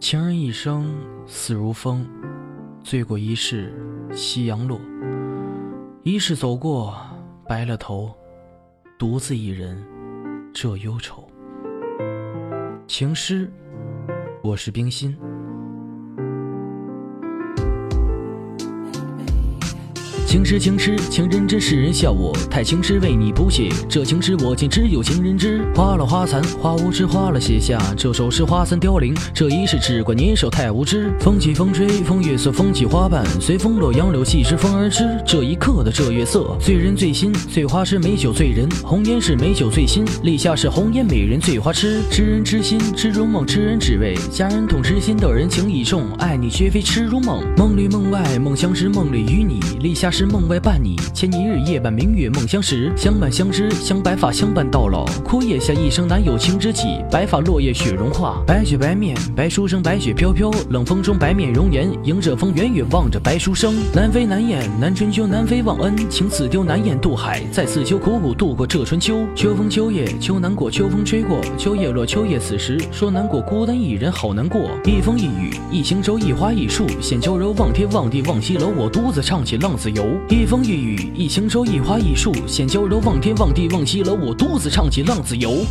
情人一生似如风，醉过一世夕阳落。一世走过，白了头，独自一人这忧愁。情诗，我是冰心。情诗情诗，情人知，世人笑我太情诗，为你谱写这情诗，我竟只有情人知。花落花残，花无知，花了写下这首诗，花残凋零。这一世只怪年少太无知。风起风吹，风月色，风起花瓣，随风落杨柳，细枝风儿知。这一刻的这月色，醉人醉心，醉花痴美酒醉人，红颜是美酒醉心，立夏是红颜美人醉花痴。痴人痴心，痴如梦，痴人只为佳人痛，痴心的人情意重，爱你绝非痴如梦。梦里梦外，梦相识，梦里与你，立夏是。梦外伴你，前一日夜半明月梦相识，相伴相知，相白发，相伴到老。枯叶下一生难有情知己，白发落叶雪融化。白雪白面，白书生，白雪飘飘，冷风中白面容颜，迎着风远远望着白书生。南飞南雁，南春秋，南飞忘恩情似丢，南雁渡海，再次秋苦苦度过这春秋。秋风秋叶，秋难过，秋风吹过，秋叶落，秋叶此时说难过，孤单一人好难过。一风一雨，一行舟，一花一树，闲娇柔望天望地望西楼，我独自唱起浪子游。一风一雨，一行舟，一花一树，闲娇柔望天望地望西楼，我独自唱起浪子游。